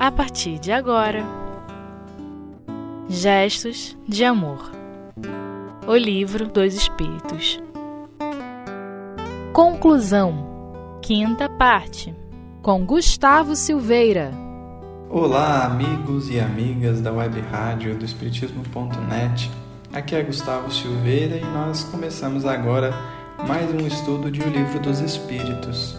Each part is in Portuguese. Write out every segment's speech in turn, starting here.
a partir de agora. Gestos de Amor O Livro dos Espíritos Conclusão Quinta parte Com Gustavo Silveira Olá, amigos e amigas da web rádio do Espiritismo.net. Aqui é Gustavo Silveira e nós começamos agora mais um estudo de O Livro dos Espíritos.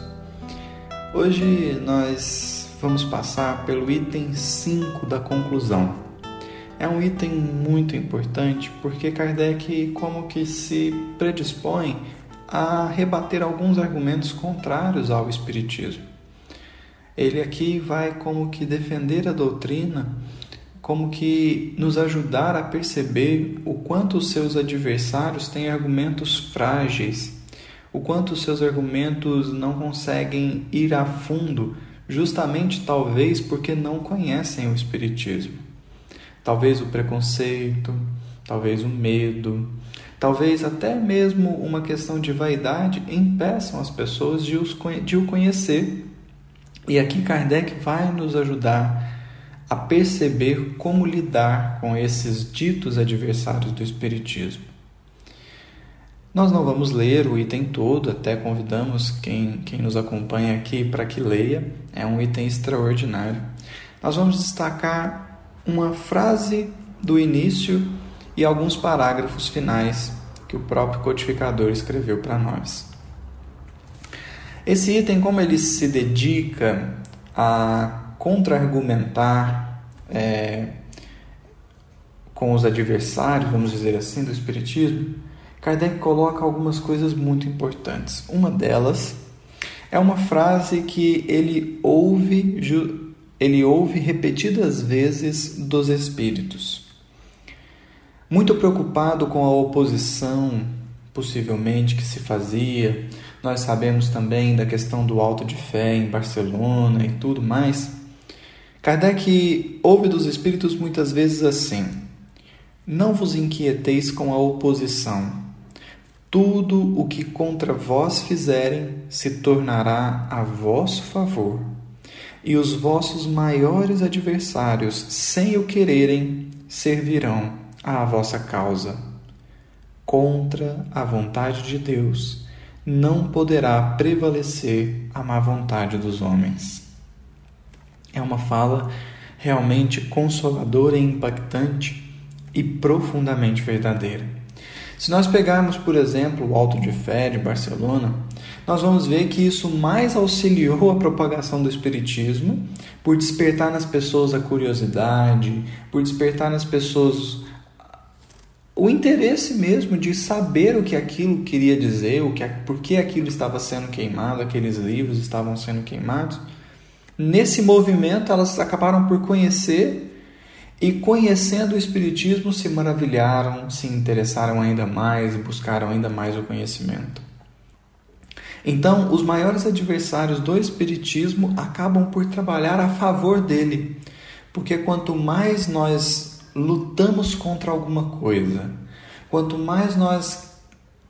Hoje nós vamos passar pelo item 5 da conclusão. É um item muito importante porque Kardec como que se predispõe a rebater alguns argumentos contrários ao espiritismo. Ele aqui vai como que defender a doutrina, como que nos ajudar a perceber o quanto os seus adversários têm argumentos frágeis, o quanto os seus argumentos não conseguem ir a fundo, justamente talvez porque não conhecem o espiritismo. Talvez o preconceito, talvez o medo, talvez até mesmo uma questão de vaidade impeçam as pessoas de, os, de o conhecer e aqui Kardec vai nos ajudar a perceber como lidar com esses ditos adversários do Espiritismo. Nós não vamos ler o item todo, até convidamos quem, quem nos acompanha aqui para que leia, é um item extraordinário. Nós vamos destacar uma frase do início e alguns parágrafos finais que o próprio codificador escreveu para nós. Esse item, como ele se dedica a contra-argumentar é, com os adversários, vamos dizer assim, do Espiritismo, Kardec coloca algumas coisas muito importantes. Uma delas é uma frase que ele ouve, ele ouve repetidas vezes dos Espíritos. Muito preocupado com a oposição, possivelmente, que se fazia nós sabemos também da questão do alto de fé em Barcelona e tudo mais. Kardec ouve dos espíritos muitas vezes assim: Não vos inquieteis com a oposição. Tudo o que contra vós fizerem se tornará a vosso favor, e os vossos maiores adversários, sem o quererem, servirão à vossa causa. Contra a vontade de Deus não poderá prevalecer a má vontade dos homens. É uma fala realmente consoladora e impactante e profundamente verdadeira. Se nós pegarmos, por exemplo, o Alto de Fé de Barcelona, nós vamos ver que isso mais auxiliou a propagação do Espiritismo por despertar nas pessoas a curiosidade, por despertar nas pessoas o interesse mesmo de saber o que aquilo queria dizer, o que, por que aquilo estava sendo queimado, aqueles livros estavam sendo queimados. Nesse movimento, elas acabaram por conhecer e, conhecendo o Espiritismo, se maravilharam, se interessaram ainda mais e buscaram ainda mais o conhecimento. Então, os maiores adversários do Espiritismo acabam por trabalhar a favor dele, porque quanto mais nós lutamos contra alguma coisa, quanto mais nós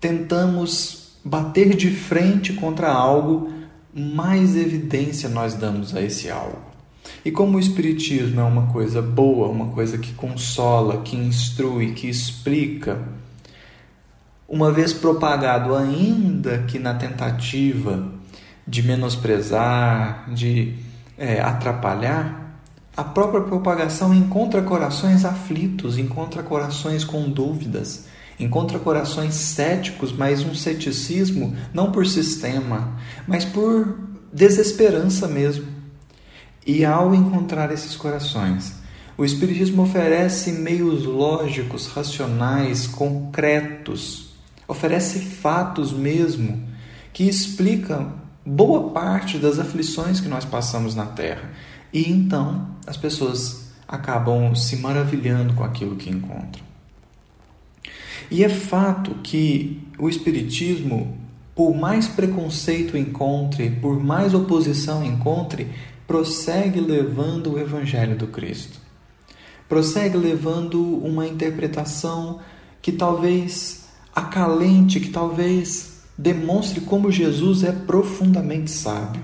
tentamos bater de frente contra algo, mais evidência nós damos a esse algo. E como o Espiritismo é uma coisa boa, uma coisa que consola, que instrui, que explica, uma vez propagado, ainda que na tentativa de menosprezar, de é, atrapalhar, a própria propagação encontra corações aflitos, encontra corações com dúvidas, encontra corações céticos, mas um ceticismo não por sistema, mas por desesperança mesmo. E ao encontrar esses corações, o Espiritismo oferece meios lógicos, racionais, concretos, oferece fatos mesmo que explicam boa parte das aflições que nós passamos na Terra e então as pessoas acabam se maravilhando com aquilo que encontram. E é fato que o Espiritismo, por mais preconceito encontre, por mais oposição encontre, prossegue levando o Evangelho do Cristo. Prossegue levando uma interpretação que talvez acalente, que talvez demonstre como Jesus é profundamente sábio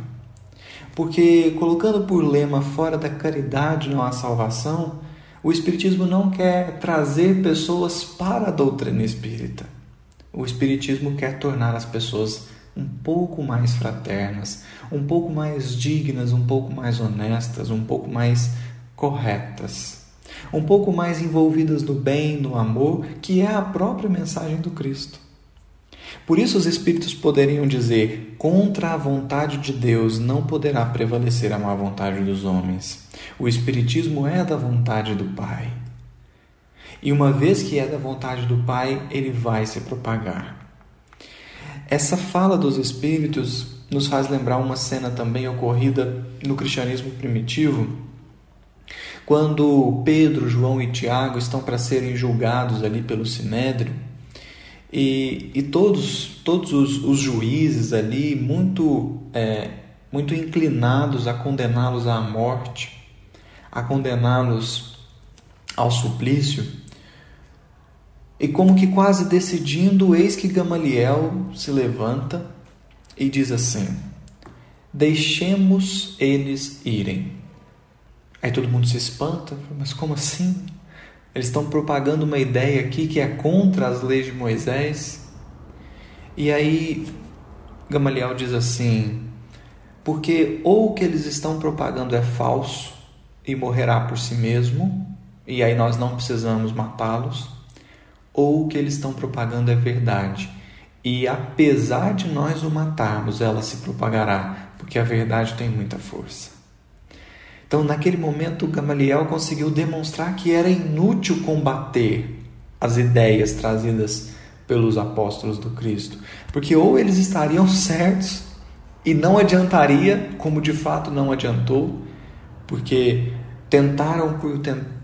Porque colocando por lema fora da caridade não há salvação, o Espiritismo não quer trazer pessoas para a doutrina espírita. O Espiritismo quer tornar as pessoas um pouco mais fraternas, um pouco mais dignas, um pouco mais honestas, um pouco mais corretas, um pouco mais envolvidas no bem, no amor, que é a própria mensagem do Cristo. Por isso, os Espíritos poderiam dizer: contra a vontade de Deus não poderá prevalecer a má vontade dos homens. O Espiritismo é da vontade do Pai. E uma vez que é da vontade do Pai, ele vai se propagar. Essa fala dos Espíritos nos faz lembrar uma cena também ocorrida no cristianismo primitivo, quando Pedro, João e Tiago estão para serem julgados ali pelo Sinédrio e, e todos, todos os, os juízes ali, muito, é, muito inclinados a condená-los à morte, a condená-los ao suplício, e como que quase decidindo, eis que Gamaliel se levanta e diz assim: Deixemos eles irem. Aí todo mundo se espanta, mas como assim? Eles estão propagando uma ideia aqui que é contra as leis de Moisés. E aí Gamaliel diz assim: porque ou o que eles estão propagando é falso e morrerá por si mesmo, e aí nós não precisamos matá-los, ou o que eles estão propagando é verdade. E apesar de nós o matarmos, ela se propagará, porque a verdade tem muita força. Então, naquele momento, Gamaliel conseguiu demonstrar que era inútil combater as ideias trazidas pelos apóstolos do Cristo, porque ou eles estariam certos e não adiantaria, como de fato não adiantou, porque tentaram,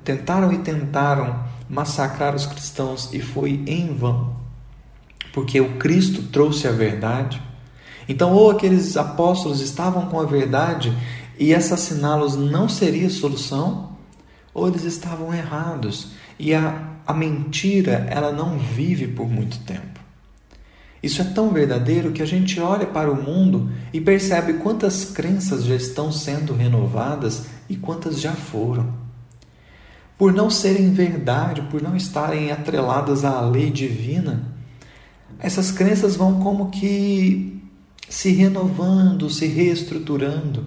tentaram e tentaram massacrar os cristãos e foi em vão, porque o Cristo trouxe a verdade. Então, ou aqueles apóstolos estavam com a verdade e assassiná-los não seria solução, ou eles estavam errados e a, a mentira ela não vive por muito tempo. Isso é tão verdadeiro que a gente olha para o mundo e percebe quantas crenças já estão sendo renovadas e quantas já foram. Por não serem verdade, por não estarem atreladas à lei divina, essas crenças vão como que se renovando, se reestruturando.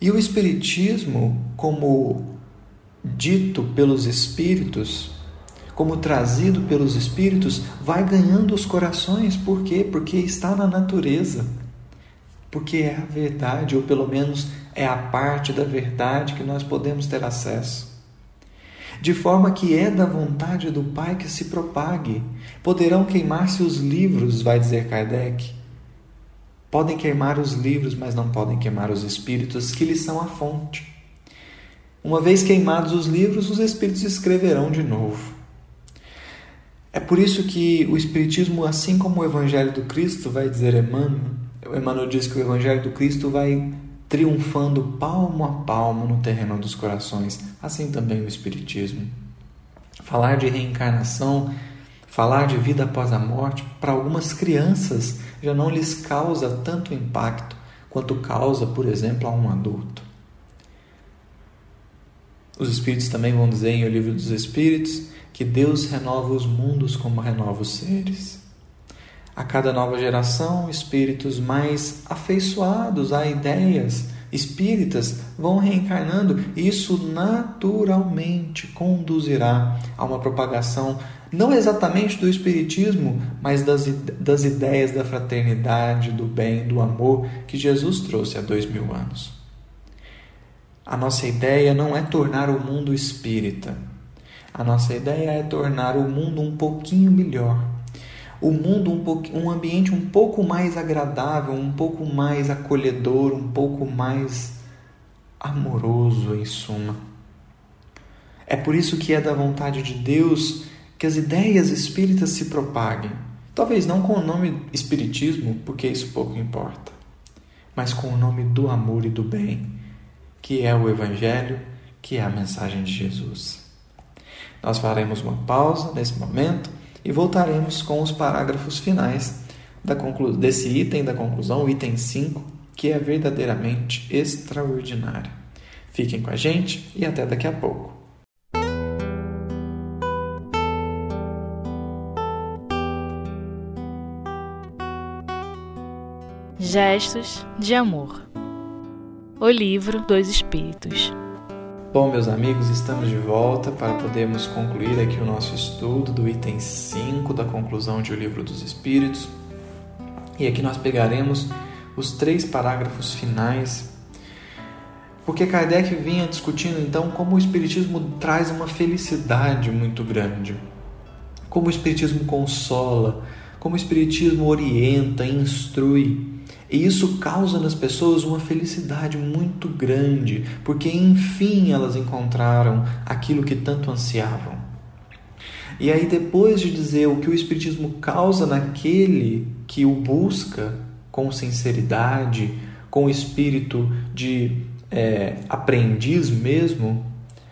E o Espiritismo, como dito pelos Espíritos, como trazido pelos Espíritos, vai ganhando os corações. Por quê? Porque está na natureza. Porque é a verdade, ou pelo menos é a parte da verdade que nós podemos ter acesso. De forma que é da vontade do Pai que se propague. Poderão queimar-se os livros, vai dizer Kardec, Podem queimar os livros, mas não podem queimar os espíritos que lhes são a fonte. Uma vez queimados os livros, os espíritos escreverão de novo. É por isso que o Espiritismo, assim como o Evangelho do Cristo, vai dizer Emmanuel, Emmanuel diz que o Evangelho do Cristo vai triunfando palmo a palmo no terreno dos corações. Assim também o Espiritismo. Falar de reencarnação Falar de vida após a morte, para algumas crianças, já não lhes causa tanto impacto quanto causa, por exemplo, a um adulto. Os Espíritos também vão dizer em O Livro dos Espíritos que Deus renova os mundos como renova os seres. A cada nova geração, espíritos mais afeiçoados a ideias espíritas vão reencarnando, e isso naturalmente conduzirá a uma propagação não exatamente do Espiritismo, mas das, das ideias da fraternidade, do bem, do amor que Jesus trouxe há dois mil anos. A nossa ideia não é tornar o mundo espírita. A nossa ideia é tornar o mundo um pouquinho melhor. O mundo um, um ambiente um pouco mais agradável, um pouco mais acolhedor, um pouco mais amoroso, em suma. É por isso que é da vontade de Deus que as ideias espíritas se propaguem. Talvez não com o nome Espiritismo, porque isso pouco importa, mas com o nome do amor e do bem, que é o Evangelho, que é a mensagem de Jesus. Nós faremos uma pausa nesse momento e voltaremos com os parágrafos finais desse item da conclusão, item 5, que é verdadeiramente extraordinária. Fiquem com a gente e até daqui a pouco. Gestos de Amor O Livro dos Espíritos Bom, meus amigos, estamos de volta para podermos concluir aqui o nosso estudo do item 5 da conclusão de O Livro dos Espíritos. E aqui nós pegaremos os três parágrafos finais, porque Kardec vinha discutindo então como o Espiritismo traz uma felicidade muito grande, como o Espiritismo consola, como o Espiritismo orienta, instrui. E isso causa nas pessoas uma felicidade muito grande, porque enfim elas encontraram aquilo que tanto ansiavam. E aí, depois de dizer o que o Espiritismo causa naquele que o busca com sinceridade, com espírito de é, aprendiz mesmo,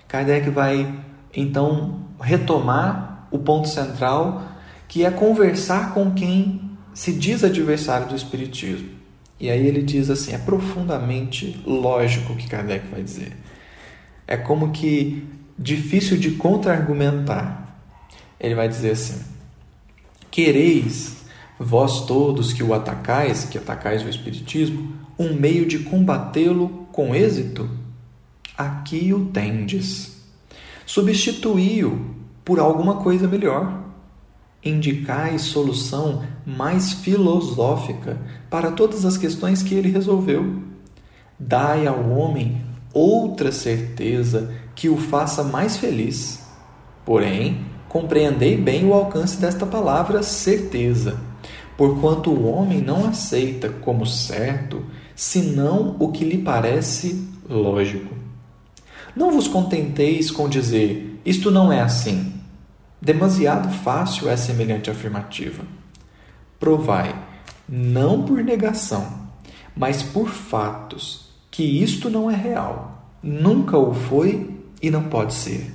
Kardec vai então retomar o ponto central, que é conversar com quem se diz adversário do Espiritismo. E aí ele diz assim: é profundamente lógico o que Kardec vai dizer. É como que difícil de contra-argumentar. Ele vai dizer assim: Quereis, vós todos que o atacais, que atacais o Espiritismo, um meio de combatê-lo com êxito? Aqui o tendes. Substituí-o por alguma coisa melhor indicai solução mais filosófica para todas as questões que ele resolveu. Dai ao homem outra certeza que o faça mais feliz. Porém, compreendei bem o alcance desta palavra certeza, porquanto o homem não aceita como certo senão o que lhe parece lógico. Não vos contenteis com dizer isto não é assim Demasiado fácil é semelhante afirmativa. Provai, não por negação, mas por fatos, que isto não é real, nunca o foi e não pode ser.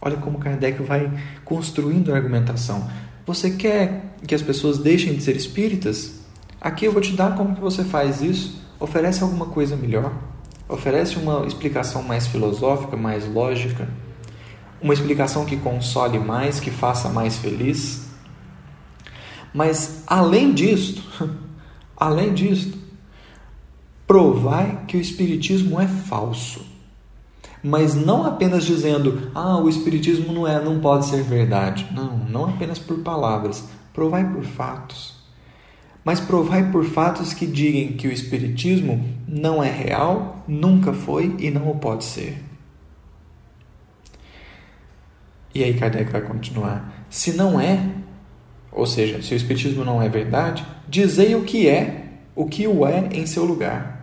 Olha como Kardec vai construindo a argumentação. Você quer que as pessoas deixem de ser espíritas? Aqui eu vou te dar como que você faz isso. Oferece alguma coisa melhor. Oferece uma explicação mais filosófica, mais lógica uma explicação que console mais, que faça mais feliz. Mas além disto, além disto, provai que o espiritismo é falso. Mas não apenas dizendo, ah, o espiritismo não é, não pode ser verdade. Não, não apenas por palavras, provai por fatos. Mas provai por fatos que digam que o espiritismo não é real, nunca foi e não o pode ser. E aí Kardec vai continuar: se não é, ou seja, se o Espiritismo não é verdade, dizei o que é, o que o é em seu lugar.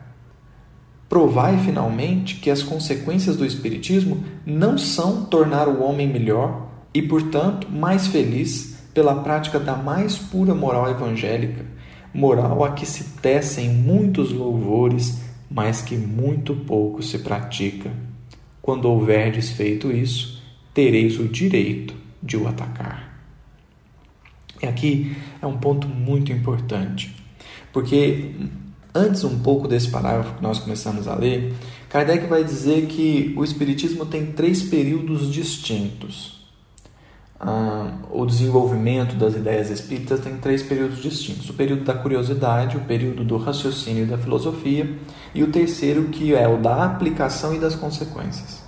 Provai finalmente que as consequências do Espiritismo não são tornar o homem melhor e, portanto, mais feliz pela prática da mais pura moral evangélica, moral a que se tecem muitos louvores, mas que muito pouco se pratica. Quando houverdes feito isso, tereis o direito de o atacar. E aqui é um ponto muito importante, porque antes um pouco desse parágrafo que nós começamos a ler, Kardec vai dizer que o Espiritismo tem três períodos distintos. Ah, o desenvolvimento das ideias espíritas tem três períodos distintos: o período da curiosidade, o período do raciocínio e da filosofia, e o terceiro, que é o da aplicação e das consequências.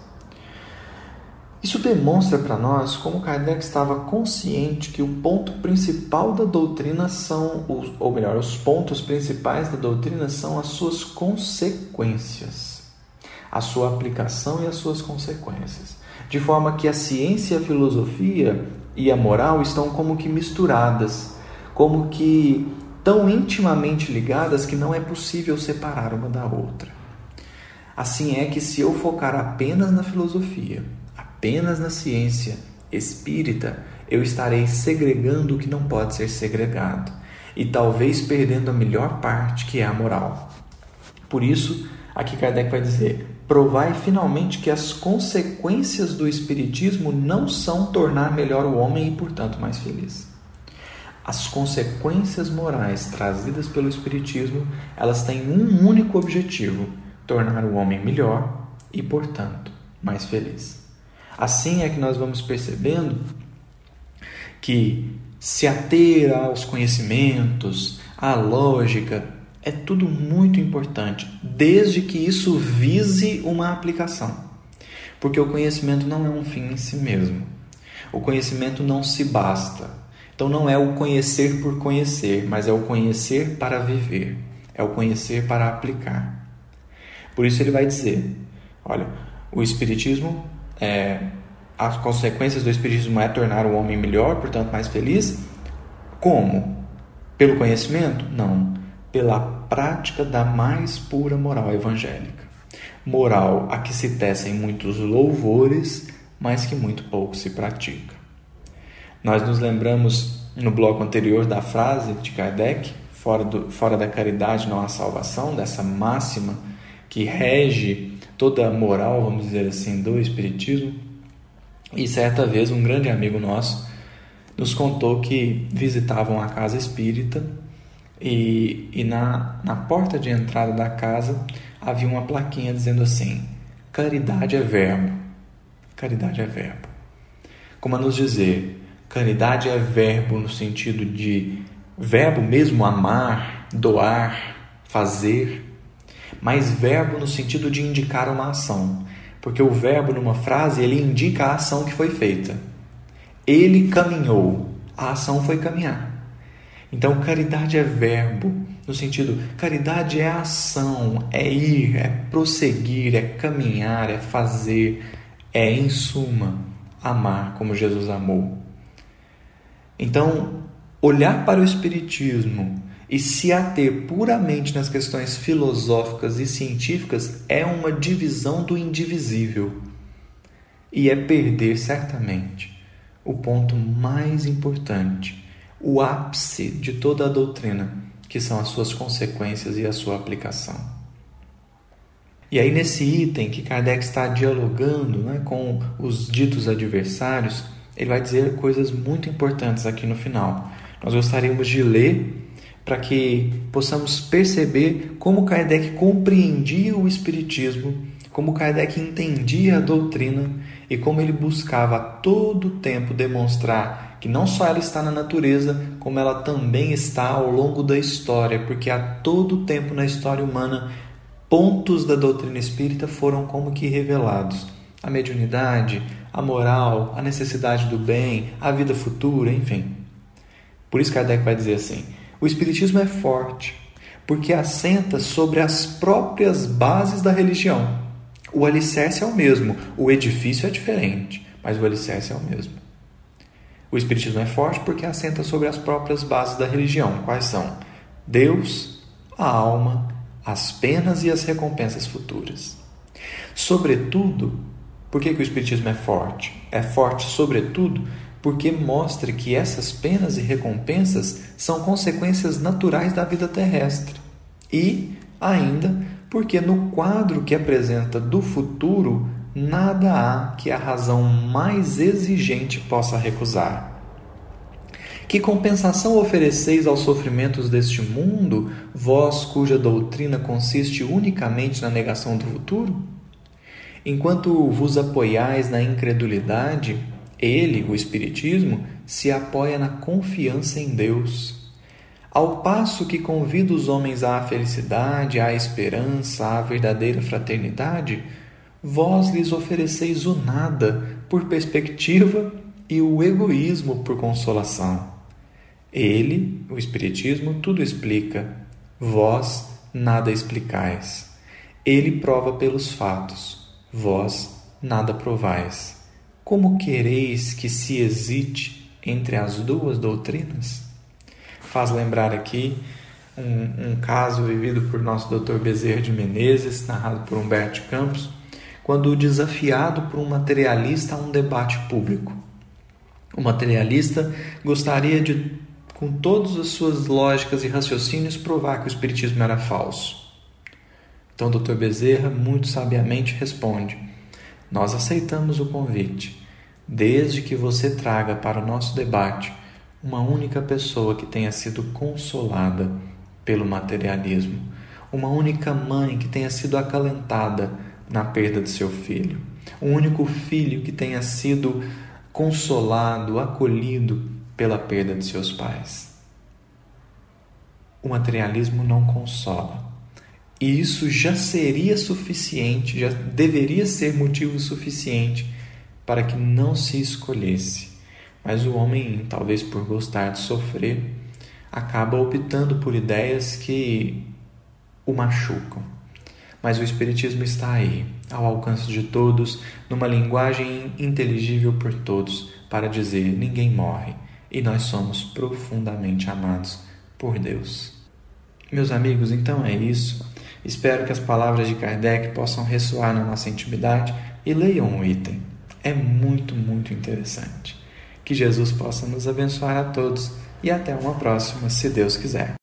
Isso demonstra para nós como Kardec estava consciente que o ponto principal da doutrina são, ou melhor, os pontos principais da doutrina são as suas consequências, a sua aplicação e as suas consequências. De forma que a ciência, a filosofia e a moral estão como que misturadas, como que tão intimamente ligadas que não é possível separar uma da outra. Assim é que se eu focar apenas na filosofia, apenas na ciência espírita, eu estarei segregando o que não pode ser segregado e talvez perdendo a melhor parte, que é a moral. Por isso, aqui Kardec vai dizer: provai finalmente que as consequências do espiritismo não são tornar melhor o homem e, portanto, mais feliz. as consequências morais trazidas pelo espiritismo, elas têm um único objetivo: tornar o homem melhor e, portanto, mais feliz. Assim é que nós vamos percebendo que se ater aos conhecimentos, à lógica, é tudo muito importante, desde que isso vise uma aplicação. Porque o conhecimento não é um fim em si mesmo. O conhecimento não se basta. Então não é o conhecer por conhecer, mas é o conhecer para viver, é o conhecer para aplicar. Por isso ele vai dizer: olha, o Espiritismo, é, as consequências do Espiritismo é tornar o homem melhor, portanto mais feliz. Como? Pelo conhecimento? Não. Pela prática da mais pura moral evangélica. Moral a que se tecem muitos louvores, mas que muito pouco se pratica. Nós nos lembramos no bloco anterior da frase de Kardec, fora, do, fora da caridade não há salvação, dessa máxima que rege toda a moral, vamos dizer assim, do Espiritismo. E certa vez um grande amigo nosso nos contou que visitavam a casa espírita e, e na, na porta de entrada da casa havia uma plaquinha dizendo assim: caridade é verbo. Caridade é verbo. Como a nos dizer, Caridade é verbo no sentido de verbo mesmo amar, doar, fazer, mas verbo no sentido de indicar uma ação, porque o verbo numa frase ele indica a ação que foi feita. Ele caminhou, a ação foi caminhar. Então, caridade é verbo, no sentido, caridade é ação, é ir, é prosseguir, é caminhar, é fazer, é, em suma, amar como Jesus amou. Então, olhar para o Espiritismo e se ater puramente nas questões filosóficas e científicas é uma divisão do indivisível. E é perder certamente o ponto mais importante, o ápice de toda a doutrina, que são as suas consequências e a sua aplicação. E aí, nesse item que Kardec está dialogando né, com os ditos adversários, ele vai dizer coisas muito importantes aqui no final. Nós gostaríamos de ler para que possamos perceber como Kardec compreendia o Espiritismo, como Kardec entendia a doutrina e como ele buscava a todo tempo demonstrar que não só ela está na natureza, como ela também está ao longo da história, porque a todo tempo na história humana pontos da doutrina espírita foram como que revelados. A mediunidade, a moral, a necessidade do bem, a vida futura, enfim. Por isso Kardec vai dizer assim: o Espiritismo é forte porque assenta sobre as próprias bases da religião. O alicerce é o mesmo, o edifício é diferente, mas o alicerce é o mesmo. O Espiritismo é forte porque assenta sobre as próprias bases da religião. Quais são? Deus, a alma, as penas e as recompensas futuras. Sobretudo, por que, que o Espiritismo é forte? É forte, sobretudo, porque mostra que essas penas e recompensas são consequências naturais da vida terrestre. E, ainda, porque no quadro que apresenta do futuro, nada há que a razão mais exigente possa recusar. Que compensação ofereceis aos sofrimentos deste mundo, vós cuja doutrina consiste unicamente na negação do futuro? Enquanto vos apoiais na incredulidade, ele, o Espiritismo, se apoia na confiança em Deus. Ao passo que convida os homens à felicidade, à esperança, à verdadeira fraternidade, vós lhes ofereceis o nada por perspectiva e o egoísmo por consolação. Ele, o Espiritismo, tudo explica, vós nada explicais. Ele prova pelos fatos vós nada provais. Como quereis que se hesite entre as duas doutrinas? Faz lembrar aqui um, um caso vivido por nosso Dr. Bezerra de Menezes, narrado por Humberto Campos, quando desafiado por um materialista a um debate público. O materialista gostaria de, com todas as suas lógicas e raciocínios, provar que o Espiritismo era falso. Então, Dr. Bezerra muito sabiamente responde: Nós aceitamos o convite, desde que você traga para o nosso debate uma única pessoa que tenha sido consolada pelo materialismo, uma única mãe que tenha sido acalentada na perda de seu filho, um único filho que tenha sido consolado, acolhido pela perda de seus pais. O materialismo não consola. E isso já seria suficiente, já deveria ser motivo suficiente para que não se escolhesse. Mas o homem, talvez por gostar de sofrer, acaba optando por ideias que o machucam. Mas o Espiritismo está aí, ao alcance de todos, numa linguagem inteligível por todos, para dizer: ninguém morre e nós somos profundamente amados por Deus. Meus amigos, então é isso. Espero que as palavras de Kardec possam ressoar na nossa intimidade e leiam o item. É muito, muito interessante. Que Jesus possa nos abençoar a todos e até uma próxima, se Deus quiser.